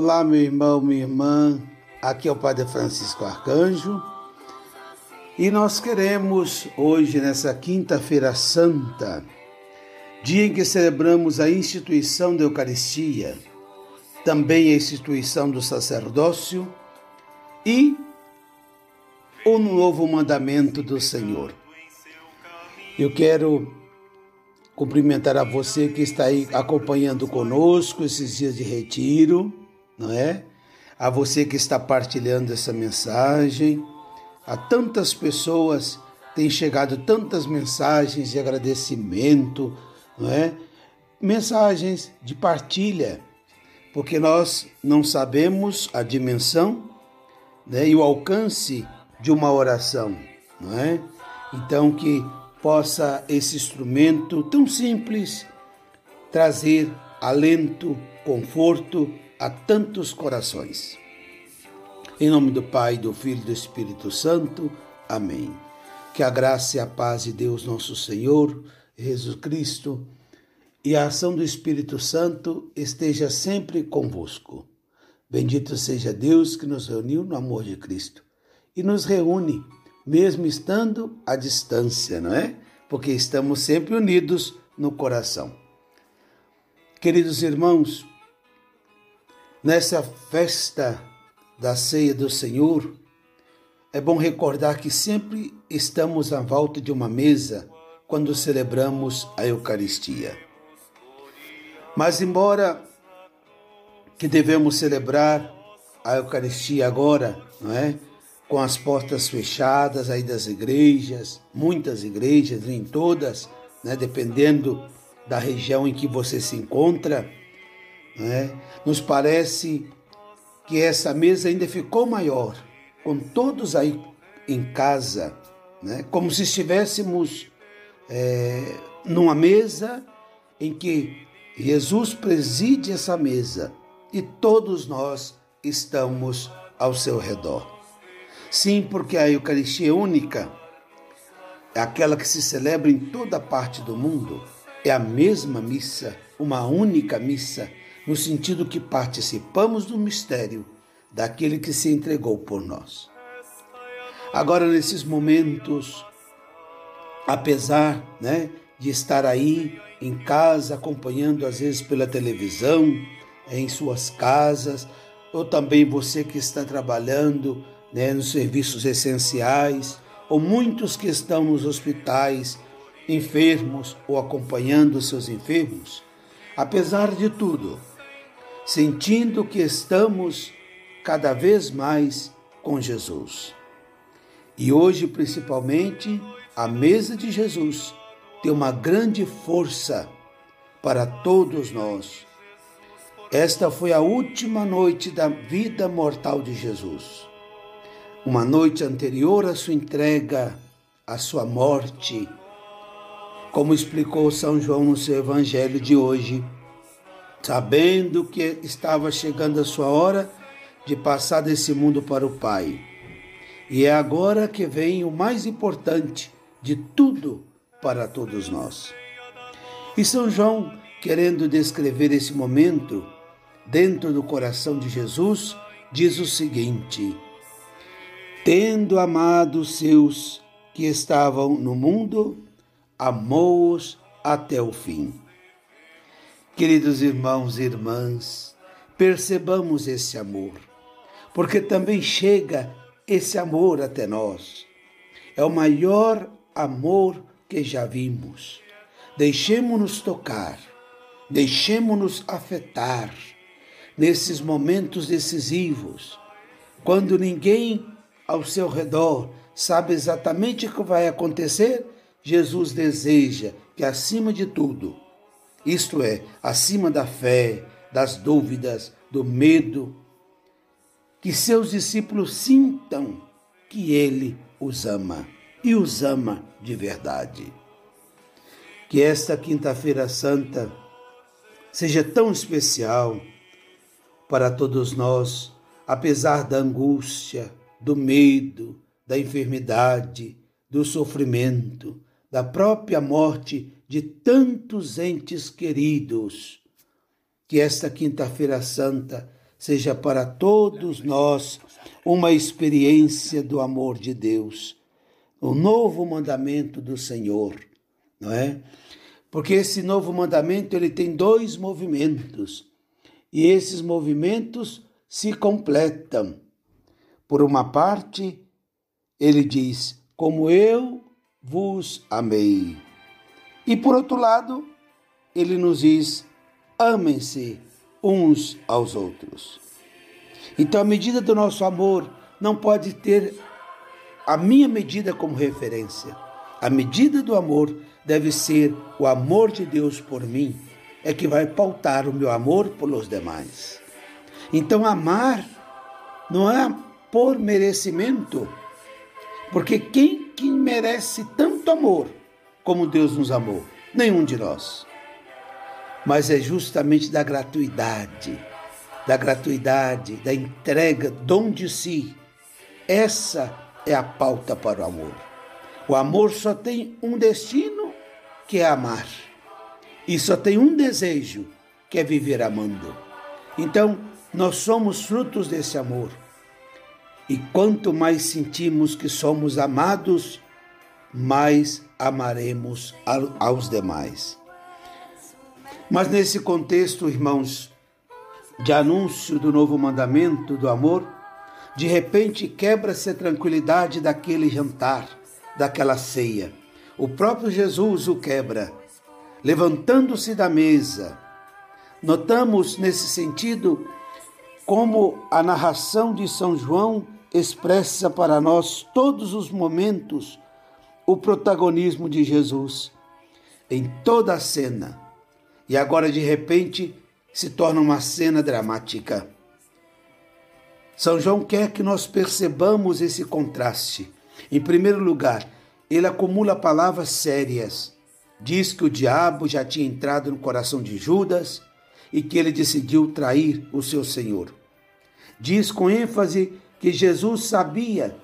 Olá, meu irmão, minha irmã. Aqui é o Padre Francisco Arcanjo. E nós queremos hoje, nessa quinta-feira santa, dia em que celebramos a instituição da Eucaristia, também a instituição do sacerdócio e o novo mandamento do Senhor. Eu quero cumprimentar a você que está aí acompanhando conosco esses dias de retiro não é? A você que está partilhando essa mensagem, a tantas pessoas têm chegado tantas mensagens de agradecimento, não é? Mensagens de partilha, porque nós não sabemos a dimensão né, e o alcance de uma oração, não é? Então que possa esse instrumento tão simples trazer alento, conforto a tantos corações. Em nome do Pai, do Filho e do Espírito Santo. Amém. Que a graça e a paz de Deus, nosso Senhor, Jesus Cristo, e a ação do Espírito Santo esteja sempre convosco. Bendito seja Deus que nos reuniu no amor de Cristo e nos reúne, mesmo estando à distância, não é? Porque estamos sempre unidos no coração. Queridos irmãos, Nessa festa da ceia do Senhor, é bom recordar que sempre estamos à volta de uma mesa quando celebramos a Eucaristia. Mas, embora que devemos celebrar a Eucaristia agora, não é? Com as portas fechadas aí das igrejas, muitas igrejas, nem todas, né? dependendo da região em que você se encontra, né? Nos parece que essa mesa ainda ficou maior, com todos aí em casa, né? como se estivéssemos é, numa mesa em que Jesus preside essa mesa e todos nós estamos ao seu redor. Sim, porque a Eucaristia é única, é aquela que se celebra em toda parte do mundo, é a mesma missa, uma única missa no sentido que participamos do mistério daquele que se entregou por nós. Agora, nesses momentos, apesar né, de estar aí em casa, acompanhando às vezes pela televisão, em suas casas, ou também você que está trabalhando né, nos serviços essenciais, ou muitos que estão nos hospitais, enfermos ou acompanhando seus enfermos, apesar de tudo, sentindo que estamos cada vez mais com Jesus. E hoje, principalmente, a mesa de Jesus tem uma grande força para todos nós. Esta foi a última noite da vida mortal de Jesus. Uma noite anterior à sua entrega, à sua morte, como explicou São João no seu evangelho de hoje sabendo que estava chegando a sua hora de passar desse mundo para o Pai. E é agora que vem o mais importante de tudo para todos nós. E São João, querendo descrever esse momento dentro do coração de Jesus, diz o seguinte: Tendo amado os seus que estavam no mundo, amou-os até o fim. Queridos irmãos e irmãs, percebamos esse amor, porque também chega esse amor até nós. É o maior amor que já vimos. Deixemos-nos tocar, deixemos-nos afetar nesses momentos decisivos, quando ninguém ao seu redor sabe exatamente o que vai acontecer. Jesus deseja que, acima de tudo, isto é, acima da fé, das dúvidas, do medo, que seus discípulos sintam que Ele os ama e os ama de verdade. Que esta Quinta-feira Santa seja tão especial para todos nós, apesar da angústia, do medo, da enfermidade, do sofrimento, da própria morte de tantos entes queridos. Que esta Quinta-feira Santa seja para todos nós uma experiência do amor de Deus, o novo mandamento do Senhor, não é? Porque esse novo mandamento ele tem dois movimentos e esses movimentos se completam. Por uma parte, ele diz: Como eu vos amei. E por outro lado, ele nos diz: Amem-se uns aos outros. Então, a medida do nosso amor não pode ter a minha medida como referência. A medida do amor deve ser o amor de Deus por mim, é que vai pautar o meu amor pelos demais. Então, amar não é por merecimento, porque quem que merece tanto amor como Deus nos amou? Nenhum de nós. Mas é justamente da gratuidade, da gratuidade, da entrega, dom de si. Essa é a pauta para o amor. O amor só tem um destino, que é amar. E só tem um desejo, que é viver amando. Então, nós somos frutos desse amor. E quanto mais sentimos que somos amados, mais amaremos aos demais. Mas nesse contexto, irmãos, de anúncio do novo mandamento do amor, de repente quebra-se a tranquilidade daquele jantar, daquela ceia. O próprio Jesus o quebra, levantando-se da mesa. Notamos nesse sentido como a narração de São João expressa para nós todos os momentos o protagonismo de Jesus em toda a cena. E agora, de repente, se torna uma cena dramática. São João quer que nós percebamos esse contraste. Em primeiro lugar, ele acumula palavras sérias. Diz que o diabo já tinha entrado no coração de Judas e que ele decidiu trair o seu Senhor. Diz com ênfase que Jesus sabia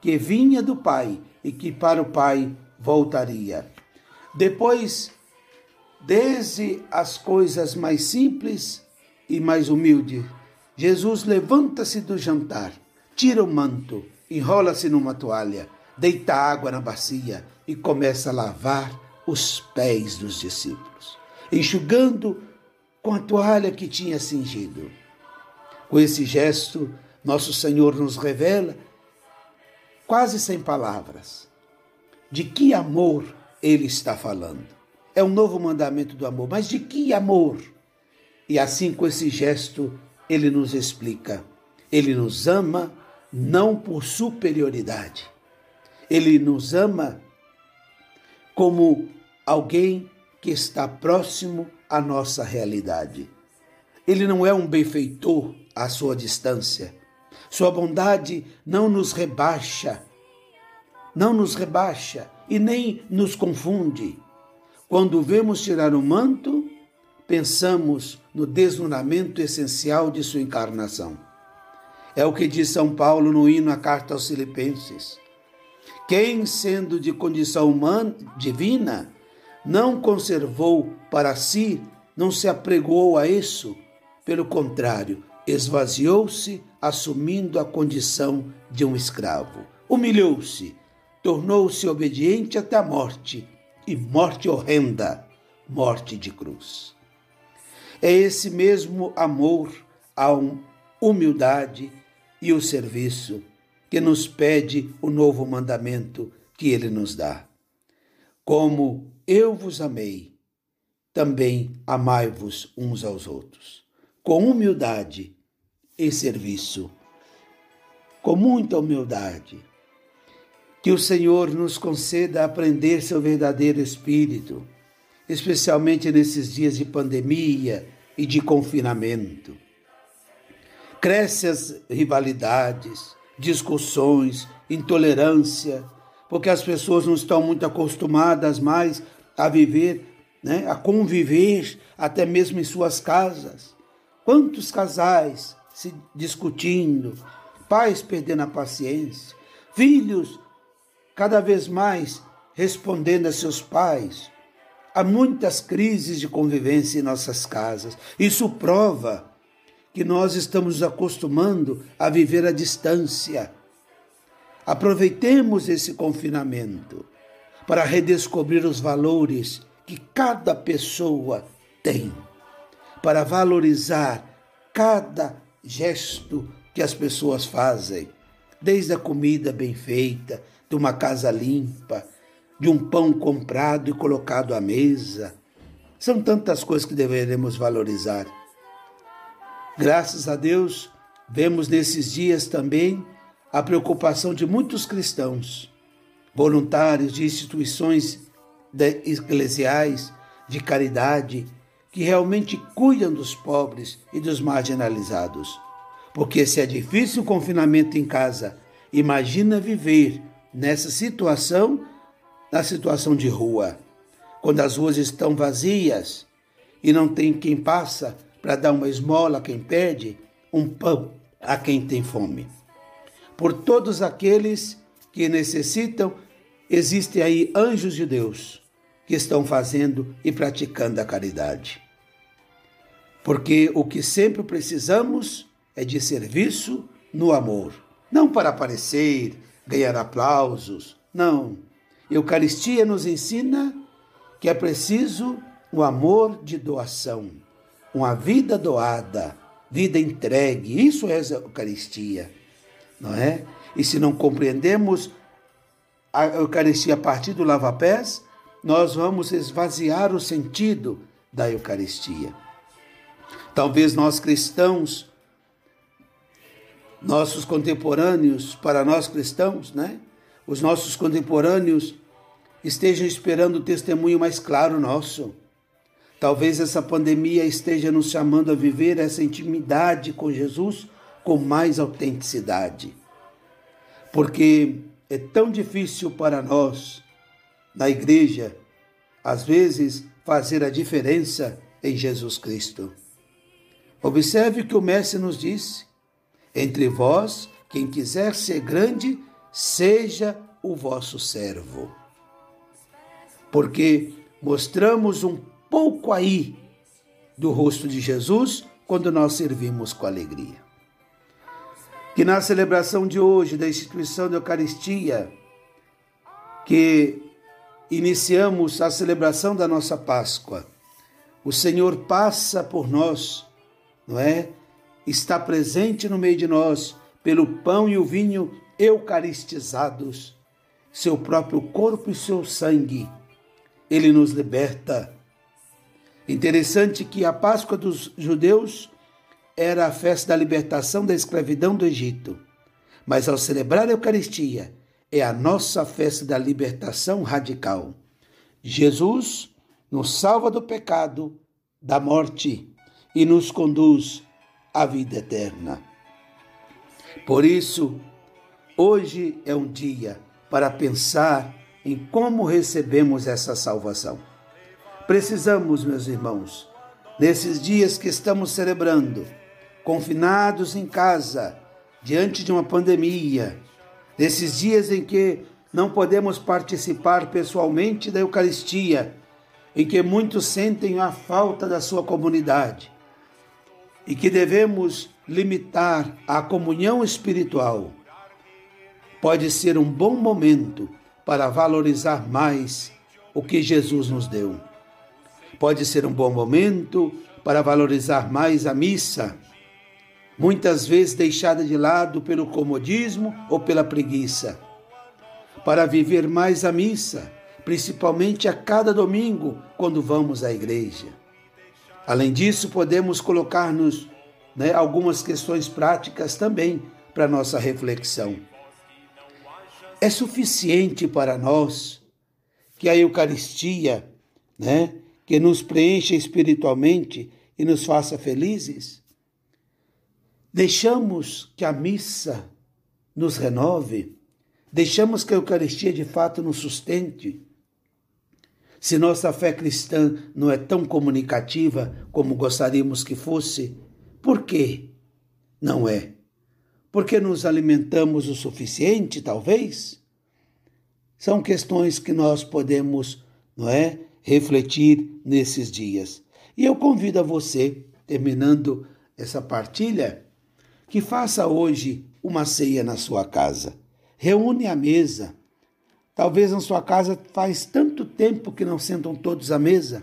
que vinha do Pai e que para o Pai voltaria. Depois, desde as coisas mais simples e mais humildes, Jesus levanta-se do jantar, tira o manto, enrola-se numa toalha, deita água na bacia e começa a lavar os pés dos discípulos, enxugando com a toalha que tinha cingido. Com esse gesto, nosso Senhor nos revela, quase sem palavras, de que amor ele está falando. É um novo mandamento do amor, mas de que amor? E assim, com esse gesto, ele nos explica. Ele nos ama não por superioridade. Ele nos ama como alguém que está próximo à nossa realidade. Ele não é um benfeitor à sua distância. Sua bondade não nos rebaixa, não nos rebaixa e nem nos confunde. Quando vemos tirar o manto, pensamos no desnudamento essencial de sua encarnação. É o que diz São Paulo no hino à carta aos Filipenses. Quem, sendo de condição humana, divina, não conservou para si, não se apregou a isso, pelo contrário, esvaziou-se, assumindo a condição de um escravo. Humilhou-se, tornou-se obediente até a morte, e morte horrenda, morte de cruz. É esse mesmo amor à humildade e o serviço que nos pede o novo mandamento que ele nos dá. Como eu vos amei, também amai-vos uns aos outros com humildade e serviço. Com muita humildade. Que o Senhor nos conceda aprender seu verdadeiro espírito, especialmente nesses dias de pandemia e de confinamento. Cresce as rivalidades, discussões, intolerância, porque as pessoas não estão muito acostumadas mais a viver, né, a conviver até mesmo em suas casas. Quantos casais se discutindo, pais perdendo a paciência, filhos cada vez mais respondendo a seus pais. Há muitas crises de convivência em nossas casas. Isso prova que nós estamos acostumando a viver à distância. Aproveitemos esse confinamento para redescobrir os valores que cada pessoa tem, para valorizar cada gesto que as pessoas fazem, desde a comida bem feita, de uma casa limpa, de um pão comprado e colocado à mesa. São tantas coisas que deveremos valorizar. Graças a Deus, vemos nesses dias também a preocupação de muitos cristãos voluntários de instituições eclesiais de caridade que realmente cuidam dos pobres e dos marginalizados. Porque se é difícil o confinamento em casa, imagina viver nessa situação, na situação de rua, quando as ruas estão vazias e não tem quem passa para dar uma esmola a quem pede, um pão a quem tem fome. Por todos aqueles que necessitam Existem aí anjos de Deus que estão fazendo e praticando a caridade. Porque o que sempre precisamos é de serviço no amor, não para aparecer, ganhar aplausos, não. Eucaristia nos ensina que é preciso o amor de doação, uma vida doada, vida entregue. Isso é a Eucaristia, não é? E se não compreendemos a Eucaristia a partir do lava-pés, nós vamos esvaziar o sentido da Eucaristia. Talvez nós cristãos, nossos contemporâneos, para nós cristãos, né? Os nossos contemporâneos estejam esperando o testemunho mais claro nosso. Talvez essa pandemia esteja nos chamando a viver essa intimidade com Jesus com mais autenticidade. Porque é tão difícil para nós, na igreja, às vezes, fazer a diferença em Jesus Cristo. Observe que o Mestre nos disse: entre vós, quem quiser ser grande, seja o vosso servo. Porque mostramos um pouco aí do rosto de Jesus quando nós servimos com alegria. Que na celebração de hoje da instituição da Eucaristia, que iniciamos a celebração da nossa Páscoa, o Senhor passa por nós, não é? Está presente no meio de nós pelo pão e o vinho eucaristizados, seu próprio corpo e seu sangue. Ele nos liberta. Interessante que a Páscoa dos judeus era a festa da libertação da escravidão do Egito. Mas ao celebrar a Eucaristia, é a nossa festa da libertação radical. Jesus nos salva do pecado, da morte e nos conduz à vida eterna. Por isso, hoje é um dia para pensar em como recebemos essa salvação. Precisamos, meus irmãos, nesses dias que estamos celebrando, confinados em casa, diante de uma pandemia, nesses dias em que não podemos participar pessoalmente da Eucaristia, em que muitos sentem a falta da sua comunidade e que devemos limitar a comunhão espiritual, pode ser um bom momento para valorizar mais o que Jesus nos deu. Pode ser um bom momento para valorizar mais a missa muitas vezes deixada de lado pelo comodismo ou pela preguiça. Para viver mais a missa, principalmente a cada domingo, quando vamos à igreja. Além disso, podemos colocar-nos né, algumas questões práticas também para nossa reflexão. É suficiente para nós que a Eucaristia, né, que nos preencha espiritualmente e nos faça felizes? Deixamos que a missa nos renove, deixamos que a Eucaristia de fato nos sustente. Se nossa fé cristã não é tão comunicativa como gostaríamos que fosse, por quê? Não é. Porque nos alimentamos o suficiente, talvez? São questões que nós podemos, não é, refletir nesses dias. E eu convido a você, terminando essa partilha, que faça hoje uma ceia na sua casa. Reúne a mesa. Talvez na sua casa faz tanto tempo que não sentam todos à mesa.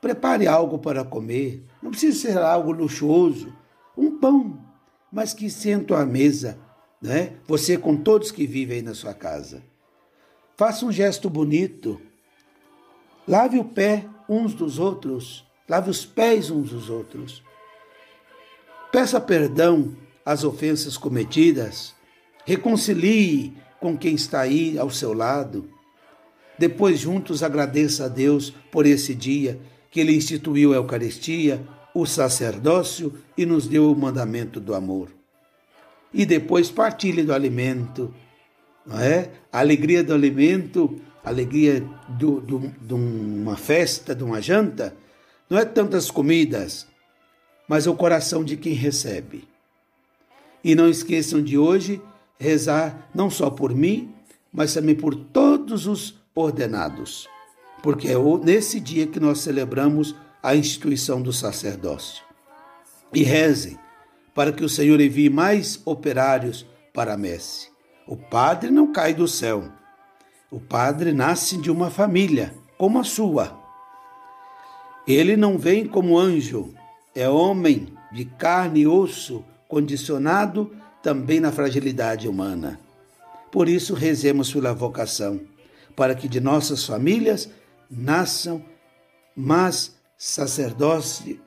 Prepare algo para comer. Não precisa ser algo luxuoso. Um pão, mas que sentam à mesa, né? Você com todos que vivem aí na sua casa. Faça um gesto bonito. Lave o pé uns dos outros. Lave os pés uns dos outros. Peça perdão às ofensas cometidas. Reconcilie com quem está aí ao seu lado. Depois, juntos, agradeça a Deus por esse dia que Ele instituiu a Eucaristia, o sacerdócio e nos deu o mandamento do amor. E depois partilhe do alimento, não é? A alegria do alimento, a alegria do, do, de uma festa, de uma janta, não é tantas comidas, mas o coração de quem recebe. E não esqueçam de hoje rezar não só por mim, mas também por todos os ordenados, porque é nesse dia que nós celebramos a instituição do sacerdócio. E rezem para que o Senhor envie mais operários para a messe. O padre não cai do céu. O padre nasce de uma família, como a sua. Ele não vem como anjo, é homem de carne e osso, condicionado também na fragilidade humana. Por isso, rezemos pela vocação, para que de nossas famílias nasçam mais sacerdotes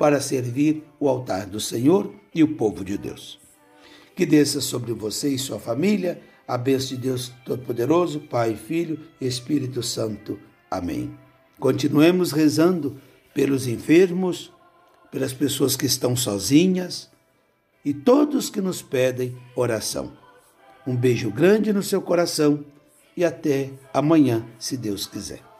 para servir o altar do Senhor e o povo de Deus. Que desça sobre você e sua família a bênção de Deus Todo-Poderoso, Pai, Filho e Espírito Santo. Amém. Continuemos rezando pelos enfermos, pelas pessoas que estão sozinhas e todos que nos pedem oração. Um beijo grande no seu coração e até amanhã, se Deus quiser.